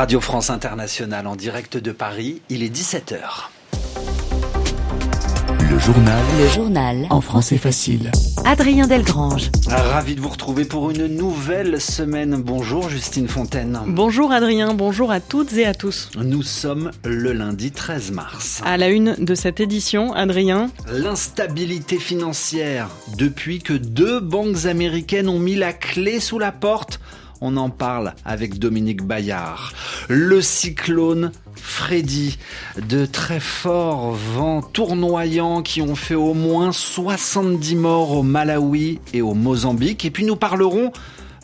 Radio France Internationale en direct de Paris, il est 17h. Le journal. Le journal. En français facile. Adrien Delgrange. Ravi de vous retrouver pour une nouvelle semaine. Bonjour Justine Fontaine. Bonjour Adrien, bonjour à toutes et à tous. Nous sommes le lundi 13 mars. À la une de cette édition, Adrien. L'instabilité financière depuis que deux banques américaines ont mis la clé sous la porte on en parle avec Dominique Bayard. Le cyclone Freddy, de très forts vents tournoyants qui ont fait au moins 70 morts au Malawi et au Mozambique. Et puis nous parlerons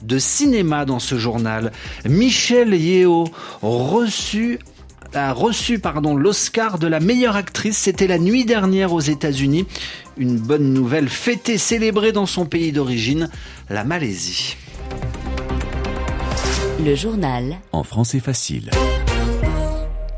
de cinéma dans ce journal. Michelle Yeo reçu a reçu l'Oscar de la meilleure actrice. C'était la nuit dernière aux États-Unis. Une bonne nouvelle fêtée, célébrée dans son pays d'origine, la Malaisie. Le journal. En français facile.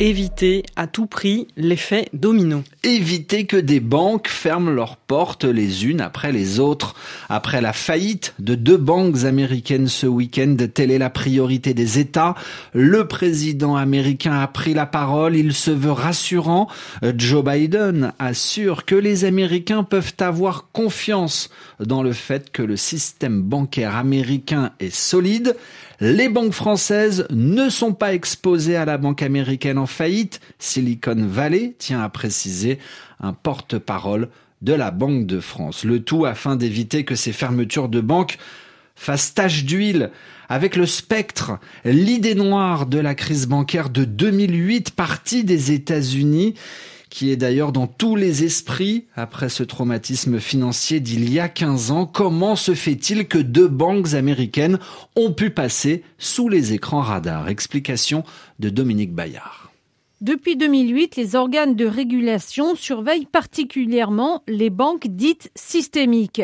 Éviter à tout prix l'effet domino. Éviter que des banques ferment leurs portes les unes après les autres. Après la faillite de deux banques américaines ce week-end, telle est la priorité des États. Le président américain a pris la parole. Il se veut rassurant. Joe Biden assure que les Américains peuvent avoir confiance dans le fait que le système bancaire américain est solide. Les banques françaises ne sont pas exposées à la banque américaine en faillite. Silicon Valley tient à préciser un porte-parole de la Banque de France. Le tout afin d'éviter que ces fermetures de banques fassent tache d'huile avec le spectre, l'idée noire de la crise bancaire de 2008 partie des États-Unis qui est d'ailleurs dans tous les esprits après ce traumatisme financier d'il y a 15 ans. Comment se fait-il que deux banques américaines ont pu passer sous les écrans radars Explication de Dominique Bayard. Depuis 2008, les organes de régulation surveillent particulièrement les banques dites systémiques.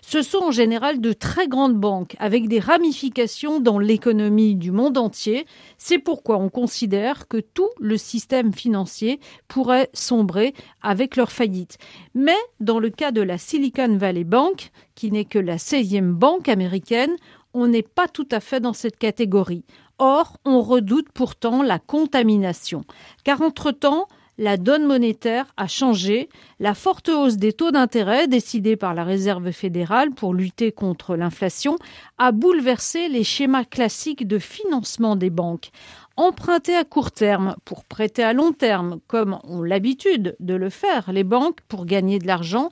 Ce sont en général de très grandes banques avec des ramifications dans l'économie du monde entier. C'est pourquoi on considère que tout le système financier pourrait sombrer avec leur faillite. Mais dans le cas de la Silicon Valley Bank, qui n'est que la 16e banque américaine, on n'est pas tout à fait dans cette catégorie. Or, on redoute pourtant la contamination, car entre-temps, la donne monétaire a changé. La forte hausse des taux d'intérêt décidée par la Réserve fédérale pour lutter contre l'inflation a bouleversé les schémas classiques de financement des banques. Emprunter à court terme pour prêter à long terme, comme ont l'habitude de le faire les banques pour gagner de l'argent,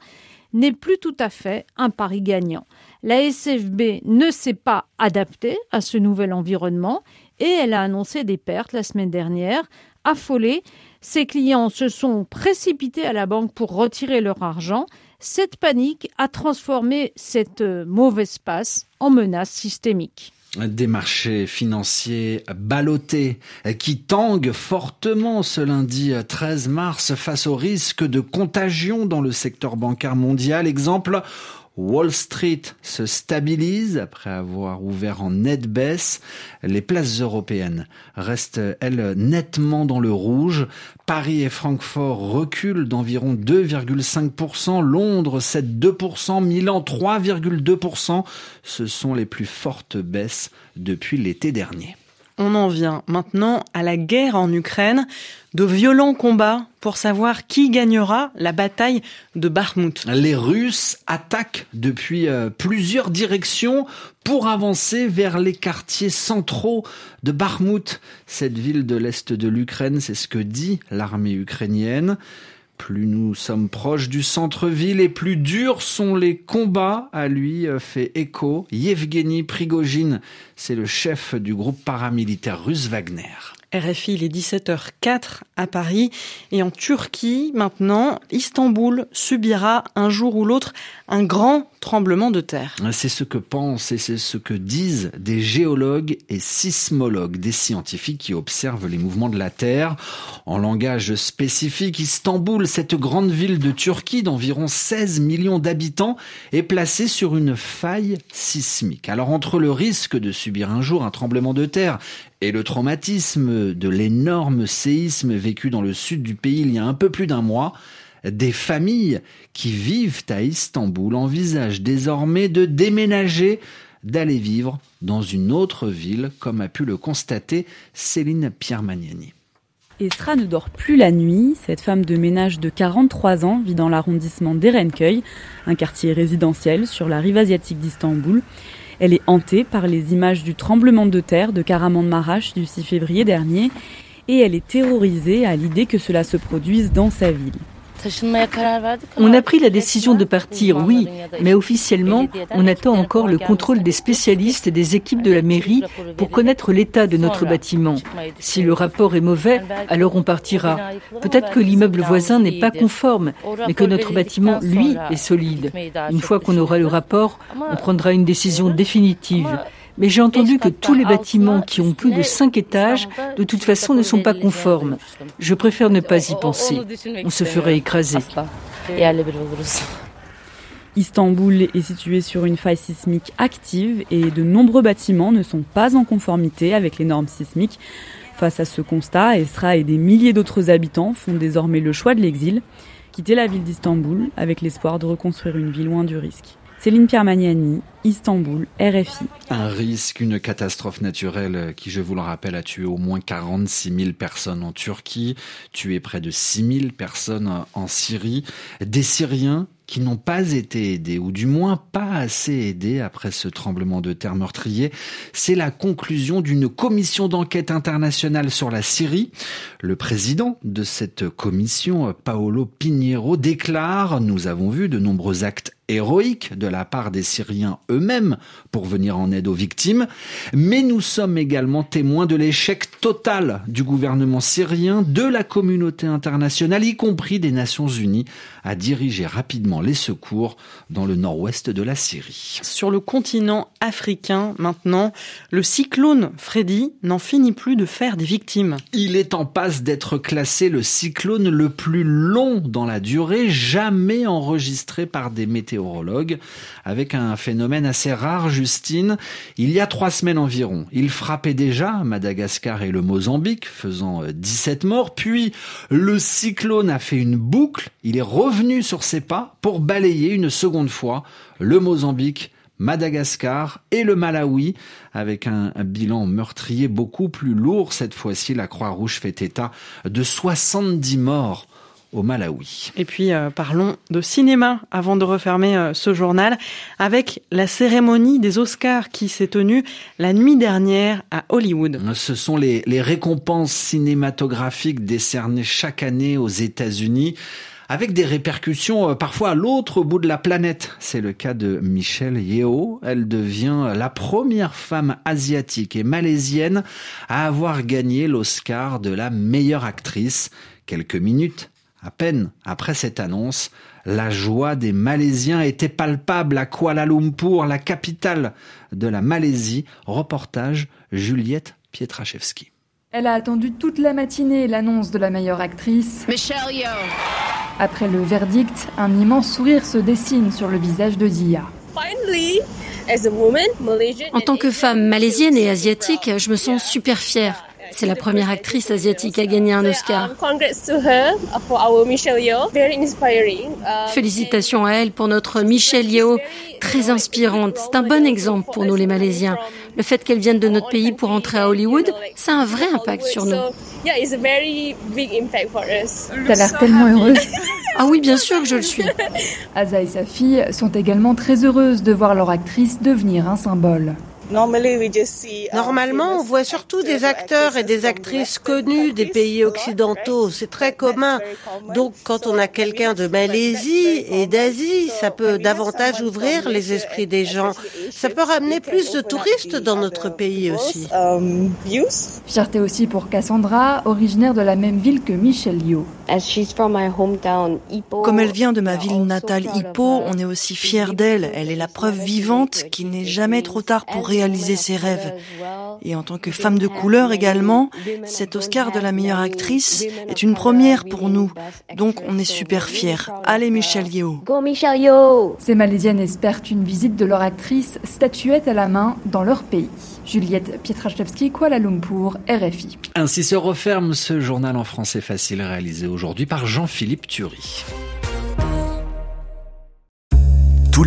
n'est plus tout à fait un pari gagnant. La SFB ne s'est pas adaptée à ce nouvel environnement et elle a annoncé des pertes la semaine dernière. Affolée, ses clients se sont précipités à la banque pour retirer leur argent. Cette panique a transformé cette mauvaise passe en menace systémique des marchés financiers ballottés qui tanguent fortement ce lundi 13 mars face au risque de contagion dans le secteur bancaire mondial. Exemple, Wall Street se stabilise après avoir ouvert en nette baisse. Les places européennes restent, elles, nettement dans le rouge. Paris et Francfort reculent d'environ 2,5%, Londres 7,2%, Milan 3,2%. Ce sont les plus fortes baisses depuis l'été dernier. On en vient maintenant à la guerre en Ukraine, de violents combats pour savoir qui gagnera la bataille de Bakhmut. Les Russes attaquent depuis euh, plusieurs directions pour avancer vers les quartiers centraux de Bakhmut, cette ville de l'est de l'Ukraine, c'est ce que dit l'armée ukrainienne. Plus nous sommes proches du centre-ville et plus durs sont les combats, à lui euh, fait écho Yevgeny Prigogine, c'est le chef du groupe paramilitaire russe Wagner. RFI, il est 17h04 à Paris. Et en Turquie, maintenant, Istanbul subira un jour ou l'autre un grand tremblement de terre. C'est ce que pensent et c'est ce que disent des géologues et sismologues, des scientifiques qui observent les mouvements de la Terre. En langage spécifique, Istanbul, cette grande ville de Turquie d'environ 16 millions d'habitants, est placée sur une faille sismique. Alors entre le risque de subir un jour un tremblement de terre et le traumatisme de l'énorme séisme vécu dans le sud du pays il y a un peu plus d'un mois, des familles qui vivent à Istanbul envisagent désormais de déménager d'aller vivre dans une autre ville, comme a pu le constater Céline Pierre-Magnani. Esra ne dort plus la nuit. Cette femme de ménage de 43 ans vit dans l'arrondissement d'Erenköy, un quartier résidentiel sur la rive asiatique d'Istanbul. Elle est hantée par les images du tremblement de terre de Karaman-Maraş du 6 février dernier et elle est terrorisée à l'idée que cela se produise dans sa ville. On a pris la décision de partir, oui, mais officiellement, on attend encore le contrôle des spécialistes et des équipes de la mairie pour connaître l'état de notre bâtiment. Si le rapport est mauvais, alors on partira. Peut-être que l'immeuble voisin n'est pas conforme, mais que notre bâtiment, lui, est solide. Une fois qu'on aura le rapport, on prendra une décision définitive. Mais j'ai entendu que tous les bâtiments qui ont plus de cinq étages, de toute façon, ne sont pas conformes. Je préfère ne pas y penser. On se ferait écraser. Istanbul est situé sur une faille sismique active et de nombreux bâtiments ne sont pas en conformité avec les normes sismiques. Face à ce constat, Esra et des milliers d'autres habitants font désormais le choix de l'exil, quitter la ville d'Istanbul avec l'espoir de reconstruire une vie loin du risque. Céline Pierre-Magnani, Istanbul, RFI. Un risque, une catastrophe naturelle qui, je vous le rappelle, a tué au moins 46 000 personnes en Turquie, tué près de 6 000 personnes en Syrie. Des Syriens qui n'ont pas été aidés, ou du moins pas assez aidés après ce tremblement de terre meurtrier. C'est la conclusion d'une commission d'enquête internationale sur la Syrie. Le président de cette commission, Paolo Pinheiro, déclare, nous avons vu de nombreux actes héroïques de la part des Syriens eux-mêmes pour venir en aide aux victimes, mais nous sommes également témoins de l'échec total du gouvernement syrien, de la communauté internationale, y compris des Nations Unies, à diriger rapidement les secours dans le nord-ouest de la Syrie. Sur le continent africain, maintenant, le cyclone Freddy n'en finit plus de faire des victimes. Il est en passe d'être classé le cyclone le plus long dans la durée, jamais enregistré par des météorologues, avec un phénomène assez rare, Justine. Il y a trois semaines environ, il frappait déjà Madagascar et le Mozambique, faisant 17 morts, puis le cyclone a fait une boucle, il est revenu sur ses pas pour balayer une seconde fois le Mozambique, Madagascar et le Malawi, avec un, bilan meurtrier beaucoup plus lourd. Cette fois-ci, la Croix-Rouge fait état de 70 morts au Malawi. Et puis euh, parlons de cinéma avant de refermer euh, ce journal avec la cérémonie des Oscars qui s'est tenue la nuit dernière à Hollywood. Ce sont les, les récompenses cinématographiques décernées chaque année aux États-Unis avec des répercussions euh, parfois à l'autre bout de la planète. C'est le cas de Michelle Yeoh. Elle devient la première femme asiatique et malaisienne à avoir gagné l'Oscar de la meilleure actrice. Quelques minutes à peine après cette annonce, la joie des Malaisiens était palpable à Kuala Lumpur, la capitale de la Malaisie. Reportage Juliette Pietraszewski. Elle a attendu toute la matinée l'annonce de la meilleure actrice. Michelle Yeoh. Après le verdict, un immense sourire se dessine sur le visage de Zia. En tant que femme malaisienne et asiatique, je me sens super fière. C'est la première actrice asiatique à gagner un Oscar. Félicitations à elle pour notre Michelle Yeoh, très inspirante. C'est un bon exemple pour nous les Malaisiens. Le fait qu'elle vienne de notre pays pour entrer à Hollywood, ça a un vrai impact sur nous. T'as l'air tellement heureuse. Ah oui, bien sûr que je le suis. Asa et sa fille sont également très heureuses de voir leur actrice devenir un symbole. Normalement, on voit surtout des acteurs et des actrices connus des pays occidentaux. C'est très commun. Donc, quand on a quelqu'un de Malaisie et d'Asie, ça peut davantage ouvrir les esprits des gens. Ça peut ramener plus de touristes dans notre pays aussi. Fierté aussi pour Cassandra, originaire de la même ville que Michelle Yeoh. Comme elle vient de ma ville natale Hippo, on est aussi fiers d'elle. Elle est la preuve vivante qu'il n'est jamais trop tard pour réaliser ses rêves. Et en tant que femme de couleur également, cet Oscar de la meilleure actrice est une première pour nous. Donc on est super fiers. Allez Michelle Yeoh. Ces Malaisiennes espèrent une visite de leur actrice statuette à la main dans leur pays. Juliette Pietraszewski, Kuala Lumpur, RFI. Ainsi se referme ce journal en français facile réalisé aujourd'hui par Jean-Philippe Thury.